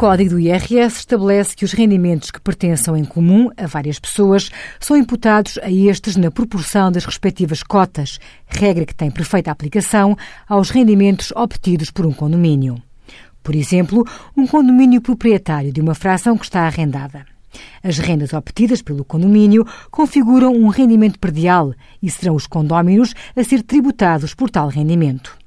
código do IRS estabelece que os rendimentos que pertençam em comum a várias pessoas são imputados a estes na proporção das respectivas cotas, regra que tem perfeita aplicação aos rendimentos obtidos por um condomínio. Por exemplo, um condomínio proprietário de uma fração que está arrendada. As rendas obtidas pelo condomínio configuram um rendimento perdial e serão os condóminos a ser tributados por tal rendimento.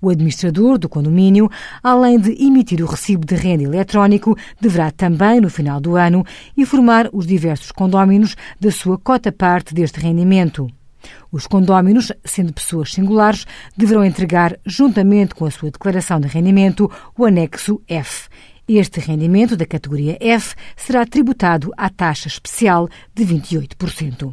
O administrador do condomínio, além de emitir o recibo de renda eletrónico, deverá também, no final do ano, informar os diversos condóminos da sua cota-parte deste rendimento. Os condóminos, sendo pessoas singulares, deverão entregar, juntamente com a sua declaração de rendimento, o anexo F. Este rendimento da categoria F será tributado à taxa especial de 28%.